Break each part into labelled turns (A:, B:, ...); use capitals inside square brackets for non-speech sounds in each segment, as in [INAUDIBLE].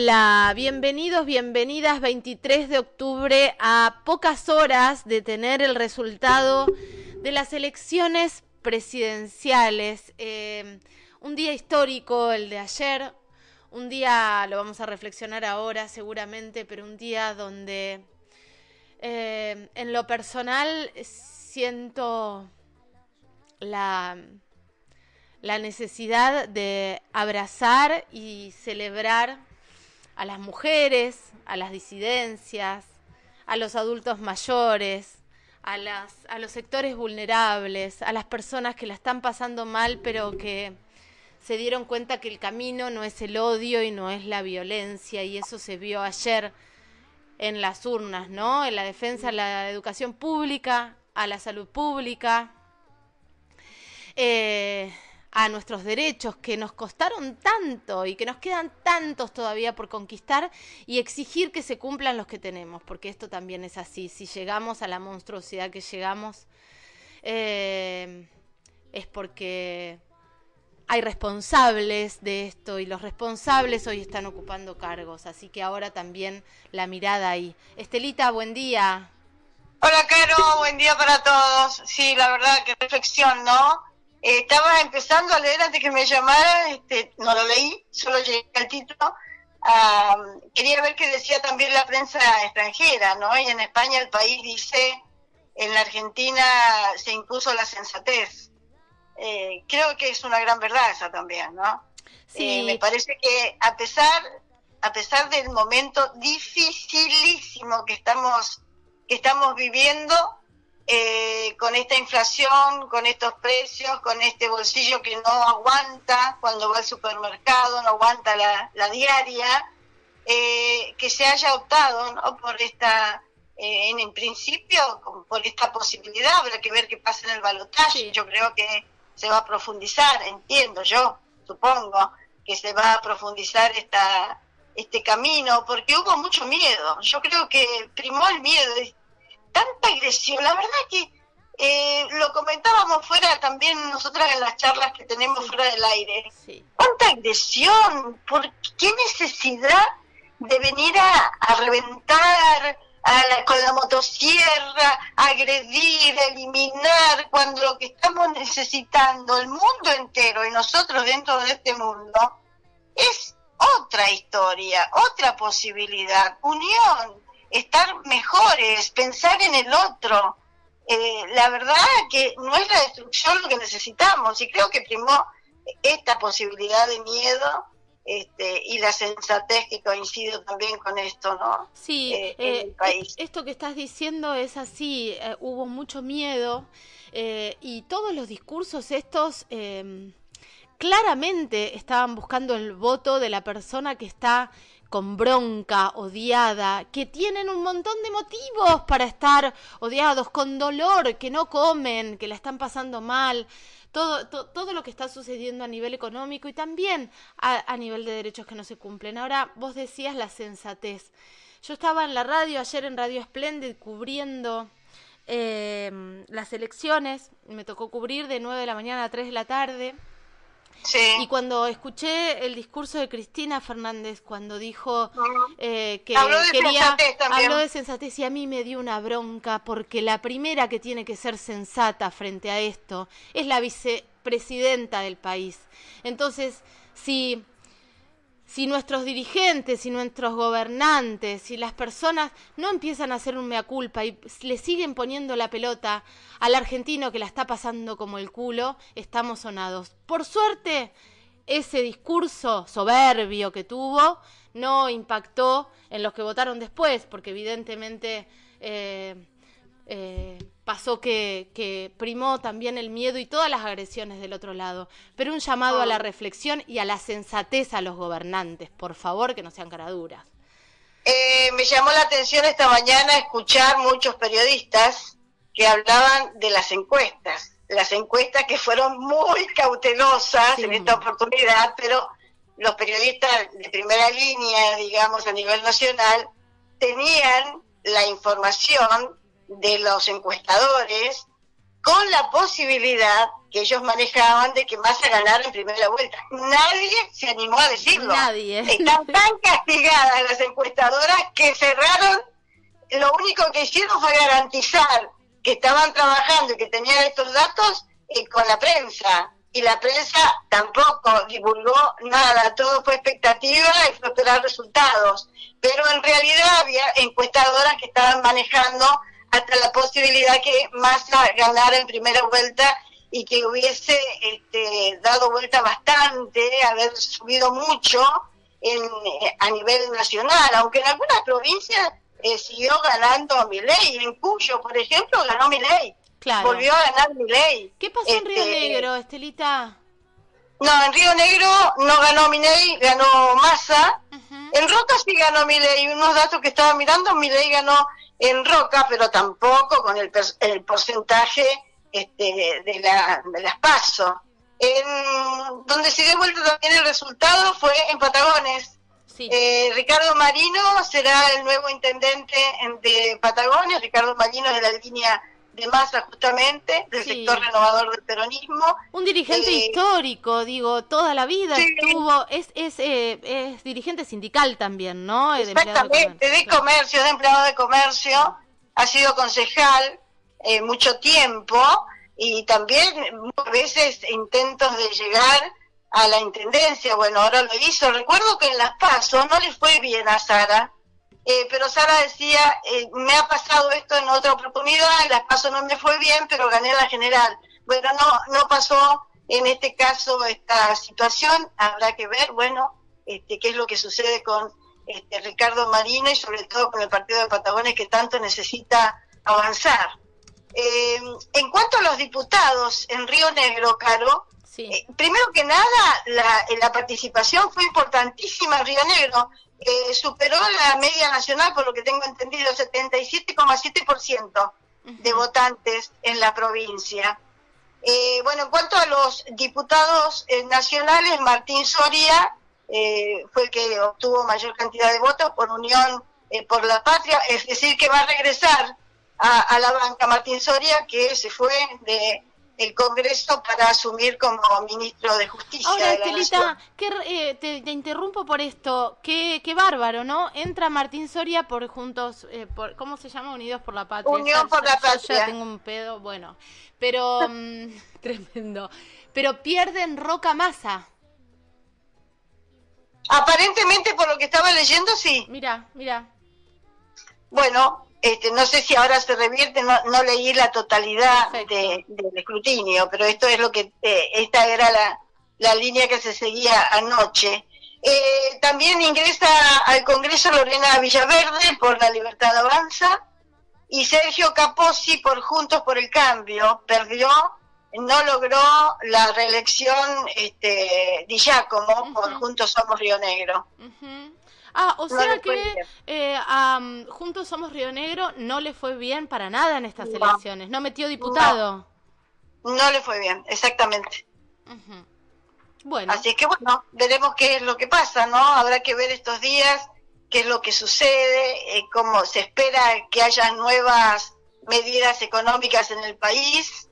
A: Hola, bienvenidos, bienvenidas 23 de octubre a pocas horas de tener el resultado de las elecciones presidenciales. Eh, un día histórico el de ayer, un día, lo vamos a reflexionar ahora seguramente, pero un día donde eh, en lo personal siento la, la necesidad de abrazar y celebrar a las mujeres, a las disidencias, a los adultos mayores, a, a los sectores vulnerables, a las personas que la están pasando mal, pero que se dieron cuenta que el camino no es el odio y no es la violencia, y eso se vio ayer en las urnas, ¿no? En la defensa de la educación pública, a la salud pública, eh, a nuestros derechos que nos costaron tanto y que nos quedan tantos todavía por conquistar y exigir que se cumplan los que tenemos, porque esto también es así. Si llegamos a la monstruosidad que llegamos, eh, es porque hay responsables de esto y los responsables hoy están ocupando cargos, así que ahora también la mirada ahí. Estelita, buen día.
B: Hola, Caro, buen día para todos. Sí, la verdad, qué reflexión, ¿no? Eh, estaba empezando a leer antes que me llamara, este, no lo leí, solo llegué al título. quería ver qué decía también la prensa extranjera, ¿no? Y en España el país dice, en la Argentina se impuso la sensatez. Eh, creo que es una gran verdad esa también, ¿no? Sí. Eh, me parece que a pesar, a pesar del momento dificilísimo que estamos, que estamos viviendo, eh, con esta inflación, con estos precios, con este bolsillo que no aguanta cuando va al supermercado, no aguanta la, diaria, eh, que se haya optado ¿no? por esta, eh, en, principio, por esta posibilidad, habrá que ver qué pasa en el balotaje, yo creo que se va a profundizar, entiendo yo, supongo, que se va a profundizar esta este camino, porque hubo mucho miedo. Yo creo que primó el miedo, tanta agresión. La verdad que eh, lo comentábamos fuera también nosotras en las charlas que tenemos fuera del aire. ¿Cuánta agresión? ¿Por qué necesidad de venir a, reventar con la motosierra, agredir, eliminar, cuando lo que estamos necesitando el mundo entero y nosotros dentro de este mundo es otra historia, otra posibilidad, unión, estar mejores, pensar en el otro. Eh, la verdad que no es la destrucción lo que necesitamos y creo que primó esta posibilidad de miedo este, y la sensatez que coincide también con esto, ¿no?
A: Sí, eh, eh, país. esto que estás diciendo es así, hubo mucho miedo y todos los discursos estos em, claramente estaban buscando el voto de la persona que está con bronca, odiada, que tienen un montón de motivos para estar odiados, con dolor, que no comen, que la están pasando mal, todo, todo lo que está sucediendo a nivel económico y también a, nivel de derechos que no se cumplen. Ahora, vos decías la sensatez. Yo estaba en la radio, ayer en Radio Splendid, cubriendo eh, las elecciones, me tocó cubrir de 9 de la mañana a 3 de la tarde y cuando escuché el discurso de Cristina Fernández, cuando dijo eh, que quería, habló de sensatez y a mí me dio una bronca porque la primera que tiene que ser sensata frente a esto es la vicepresidenta del país. Entonces, si si nuestros dirigentes, si nuestros gobernantes, si las personas no empiezan a hacer un mea culpa y le siguen poniendo la pelota al argentino que la está pasando como el culo, estamos sonados. Por suerte, ese discurso soberbio que tuvo no impactó en los que votaron después, porque evidentemente eh, eh, pasó que, primó también el miedo y todas las agresiones del otro lado. Pero un llamado a la reflexión y a la sensatez a los gobernantes, por favor, que no sean caraduras.
B: Eh, me llamó la atención esta mañana escuchar muchos periodistas que hablaban de las encuestas, las encuestas que fueron muy cautelosas en esta oportunidad, pero los periodistas de primera línea, digamos, a nivel nacional, tenían la información de los encuestadores con la posibilidad que ellos manejaban de que Massa ganara en primera vuelta. Nadie se animó a decirlo.
A: Nadie.
B: Están tan castigadas las encuestadoras que cerraron, lo único que hicieron fue garantizar que estaban trabajando y que tenían estos datos eh, con la prensa. Y la prensa tampoco divulgó nada, todo fue expectativa y fue esperar resultados. Pero en realidad había encuestadoras que estaban manejando hasta la posibilidad que Massa ganara en primera vuelta y que hubiese este, dado vuelta bastante, haber subido mucho en, eh, a nivel nacional, aunque en algunas provincias eh, siguió ganando ley en Cuyo, por ejemplo, ganó Milei. Claro. Volvió a ganar ley
A: ¿Qué pasó en Río este, Negro, Estelita?
B: No, en Río Negro no ganó Milei, ganó Massa. En Roca sí ganó Milei. Unos datos que estaba mirando, Milei ganó en Roca, pero tampoco con el, el porcentaje este, de, la, de las PASO. En, donde se dio vuelta también el resultado fue en Patagones. Eh, Ricardo Marino será el nuevo intendente de Patagones, Ricardo Marino de la línea de masa justamente, del sector renovador del peronismo.
A: Un dirigente eh, histórico, digo, toda la vida estuvo, es, es, eh, es dirigente sindical también, ¿no?
B: Exactamente, de comercio, de, empleado de comercio, ha sido concejal eh, mucho tiempo y también muchas veces intentos de llegar a la intendencia, bueno, ahora lo hizo. Recuerdo que en Las Pasos no le fue bien a Sara, eh, pero Sara decía, eh, me ha pasado esto en otra oportunidad, Las Pasos no me fue bien, pero gané la general. Bueno, no, no pasó en este caso esta situación, habrá que ver, bueno, este, qué es lo que sucede con este, Ricardo Marino y sobre todo con el partido de Patagones que tanto necesita avanzar. Eh, en cuanto a los diputados en Río Negro, Caro, eh, primero que nada, la, la, participación fue importantísima en Río Negro. Eh, superó la media nacional, por lo que tengo entendido, 77,7% de votantes en la provincia. Eh, bueno, en cuanto a los diputados nacionales, Martín Soria fue el que obtuvo mayor cantidad de votos por Unión por la Patria, es decir, que va a regresar a, a la banca Martín Soria, que se fue de el Congreso para asumir como ministro de Justicia.
A: Ahora, Estelita, eh, te, interrumpo por esto. Qué, qué bárbaro, ¿no? Entra Martín Soria por Juntos, eh, por, ¿cómo se llama? Unidos por la Patria.
B: Unión por la Patria.
A: ya tengo un pedo, bueno. Pero, mm, [LAUGHS] tremendo. Pero pierden Roca Masa.
B: Aparentemente, por lo que estaba leyendo, sí.
A: Mira, mira.
B: Bueno, este, no sé si ahora se revierte, no, leí la totalidad del escrutinio, pero esto es lo que, eh, esta era la, la, línea que se seguía anoche. Eh, también ingresa al Congreso Lorena Villaverde por la Libertad Avanza y Sergio Capozzi por Juntos por el Cambio. Perdió, no logró la reelección este, Di Giacomo por Juntos Somos Río Negro.
A: Ah, o sea que eh, Juntos Somos Río Negro no le fue bien para nada en estas elecciones, no metió diputado.
B: No, le fue bien, exactamente. Bueno. Así que bueno, veremos qué es lo que pasa, ¿no? Habrá que ver estos días qué es lo que sucede, eh, cómo se espera que haya nuevas medidas económicas en el país.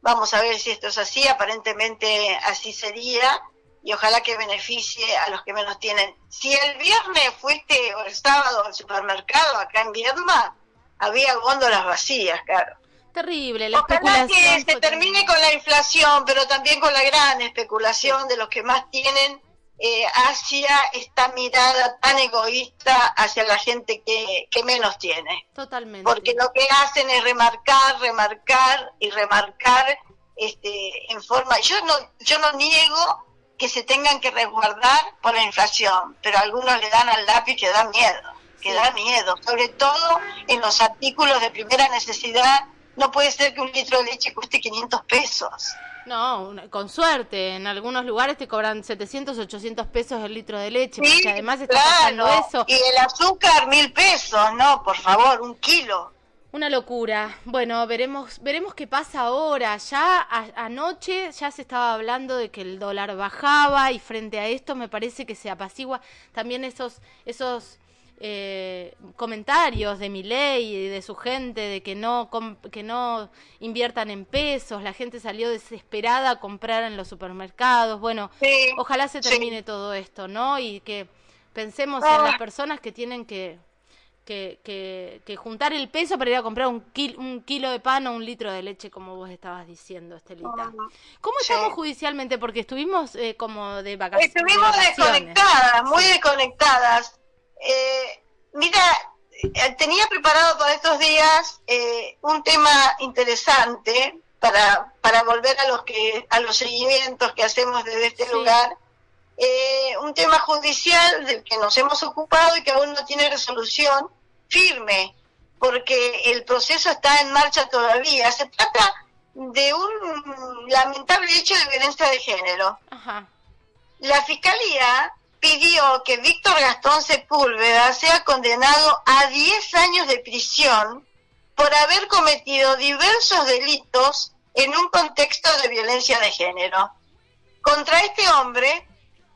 B: Vamos a ver si esto es así, aparentemente así sería y ojalá que beneficie a los que menos tienen. Si el viernes fuiste o el sábado al supermercado acá en Viedma, había góndolas vacías, claro.
A: Terrible, la
B: Ojalá que se termine con la inflación, pero también con la gran especulación de los que más tienen eh, hacia esta mirada tan egoísta hacia la gente que, que menos tiene.
A: Totalmente.
B: Porque lo que hacen es remarcar, remarcar y remarcar este, en forma... Yo no, yo no niego que se tengan que resguardar por la inflación, pero algunos le dan al lápiz que da miedo, que da miedo, sobre todo en los artículos de primera necesidad. No puede ser que un litro de leche cueste 500 pesos.
A: No, con suerte. En algunos lugares te cobran 700, 800 pesos el litro de leche, porque además está pasando eso.
B: Y el azúcar, mil pesos, no, por favor, un kilo.
A: Una locura. Bueno, veremos, veremos qué pasa ahora. Ya anoche ya se estaba hablando de que el dólar bajaba y frente a esto me parece que se apacigua también esos, esos eh, comentarios de mi ley y de su gente de que no que no inviertan en pesos, la gente salió desesperada a comprar en los supermercados. Bueno, ojalá se termine todo esto, ¿no? Y que pensemos en las personas que tienen que que, que, juntar el peso para ir a comprar un, un kilo de pan o un litro de leche, como vos estabas diciendo, Estelita. ¿Cómo estamos judicialmente? Porque estuvimos eh, como de vacaciones.
B: Estuvimos desconectadas, muy desconectadas. Eh, mira, eh, tenía preparado para estos días eh, un tema interesante para, para volver a los que a los seguimientos que hacemos desde este lugar. un tema judicial del que nos hemos ocupado y que aún no tiene resolución firme, porque el proceso está en marcha todavía. Se trata de un lamentable hecho de violencia de género. La Fiscalía pidió que Víctor Gastón Sepúlveda sea condenado a 10 años de prisión por haber cometido diversos delitos en un contexto de violencia de género. Contra este hombre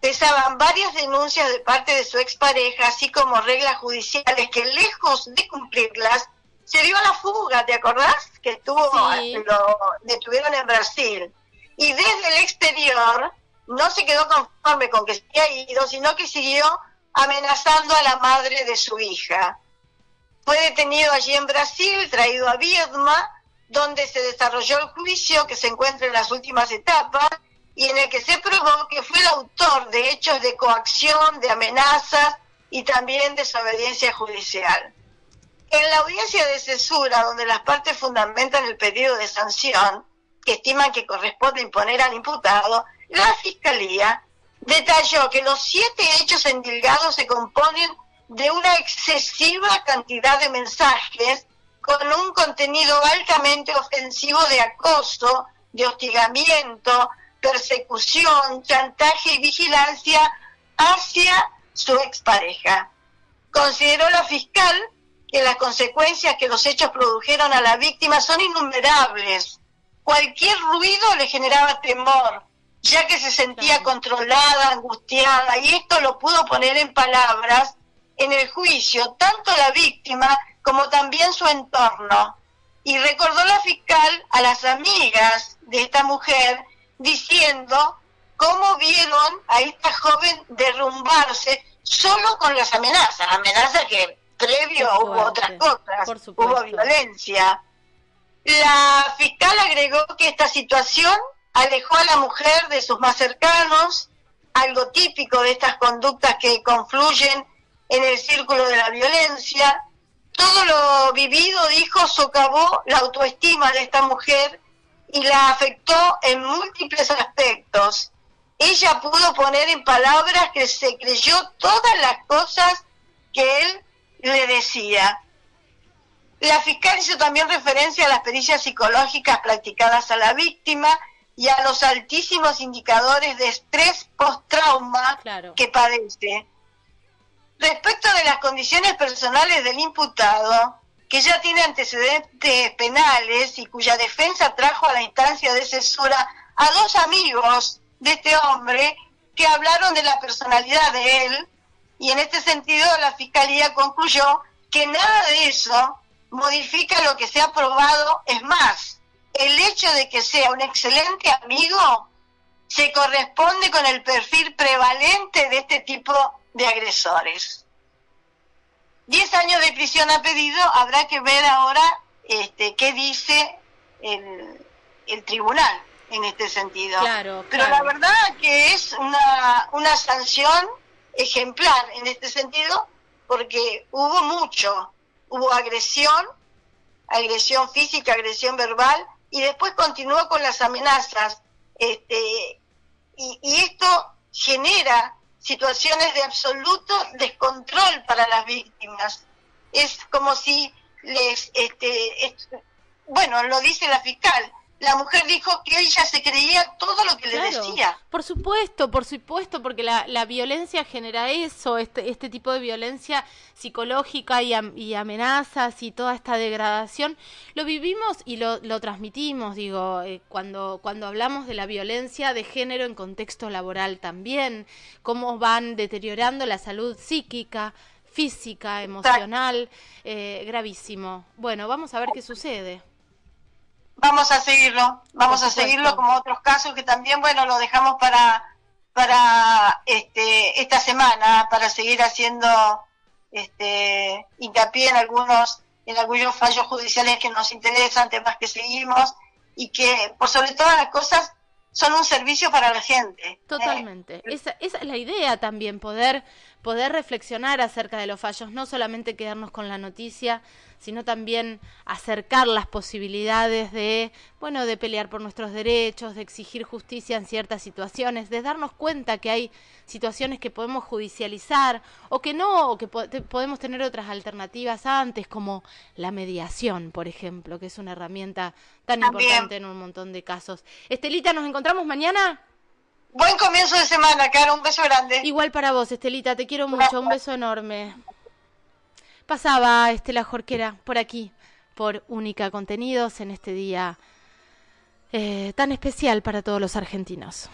B: pesaban varias denuncias de parte de su expareja, así como reglas judiciales que lejos de cumplirlas, se dio a la fuga, ¿te acordás? Que estuvo, lo detuvieron en Brasil. Y desde el exterior no se quedó conforme con que se había ido, sino que siguió amenazando a la madre de su hija. Fue detenido allí en Brasil, traído a Viedma, donde se desarrolló el juicio que se encuentra en las últimas etapas y en el que se probó que fue el autor de hechos de coacción, de amenazas y también desobediencia judicial. En la audiencia de cesura, donde las partes fundamentan el pedido de sanción, que estiman que corresponde imponer al imputado, la Fiscalía detalló que los siete hechos endilgados se componen de una excesiva cantidad de mensajes con un contenido altamente ofensivo de acoso, de hostigamiento, persecución, chantaje y vigilancia hacia su expareja. Consideró la fiscal que las consecuencias que los hechos produjeron a la víctima son innumerables. Cualquier ruido le generaba temor, ya que se sentía controlada, angustiada, y esto lo pudo poner en palabras en el juicio, tanto la víctima como también su entorno. Y recordó la fiscal a las amigas de esta mujer diciendo cómo vieron a esta joven derrumbarse solo con las amenazas, amenazas que previo hubo otras cosas, hubo violencia. La fiscal agregó que esta situación alejó a la mujer de sus más cercanos, algo típico de estas conductas que confluyen en el círculo de la violencia. Todo lo vivido, dijo, socavó la autoestima de esta mujer y la afectó en múltiples aspectos. Ella pudo poner en palabras que se creyó todas las cosas que él le decía. La fiscal hizo también referencia a las pericias psicológicas practicadas a la víctima y a los altísimos indicadores de estrés post-trauma que padece. Respecto de las condiciones personales del imputado, que ya tiene antecedentes penales y cuya defensa trajo a la instancia de censura a dos amigos de este hombre que hablaron de la personalidad de él y en este sentido la Fiscalía concluyó que nada de eso modifica lo que se ha probado, es más, el hecho de que sea un excelente amigo se corresponde con el perfil prevalente de este tipo de agresores. 10 años de prisión ha pedido, habrá que ver ahora este, qué dice el, el tribunal en este sentido.
A: Claro,
B: Pero la verdad que es una, una sanción ejemplar en este sentido porque hubo mucho, hubo agresión, agresión física, agresión verbal y después continuó con las amenazas. Este, y, y esto genera situaciones de absoluto descontrol para las víctimas. Es como si les, este, bueno, lo dice la fiscal, la mujer dijo que ella se creía todo lo que le decía.
A: Por supuesto, por supuesto, porque la, la violencia genera eso, este, este tipo de violencia psicológica y, y, amenazas y toda esta degradación. Lo vivimos y lo, lo transmitimos, digo, eh, cuando, cuando hablamos de la violencia de género en contexto laboral también, cómo van deteriorando la salud psíquica, física, emocional, eh, gravísimo. Bueno, vamos a ver qué sucede.
B: Vamos a seguirlo, vamos a seguirlo como otros casos que también, bueno, lo dejamos para para este, esta semana, para seguir haciendo este, hincapié en algunos en algunos fallos judiciales que nos interesan, temas que seguimos y que por sobre todas las cosas son un servicio para la gente. ¿eh?
A: Totalmente. Esa, esa, es la idea también, poder, poder reflexionar acerca de los fallos, no solamente quedarnos con la noticia, sino también acercar las posibilidades de, bueno, de pelear por nuestros derechos, de exigir justicia en ciertas situaciones, de darnos cuenta que hay situaciones que podemos judicializar o que no, o que podemos tener otras alternativas antes, como la mediación, por ejemplo, que es una herramienta tan importante en un montón de casos. Estelita, ¿nos encontramos mañana?
B: Buen comienzo de semana, Caro. Un beso grande.
A: Igual para vos, Estelita. Te quiero mucho. Un beso enorme. Pasaba Estela Jorquera por aquí, por Única Contenidos, en este día eh, tan especial para todos los argentinos.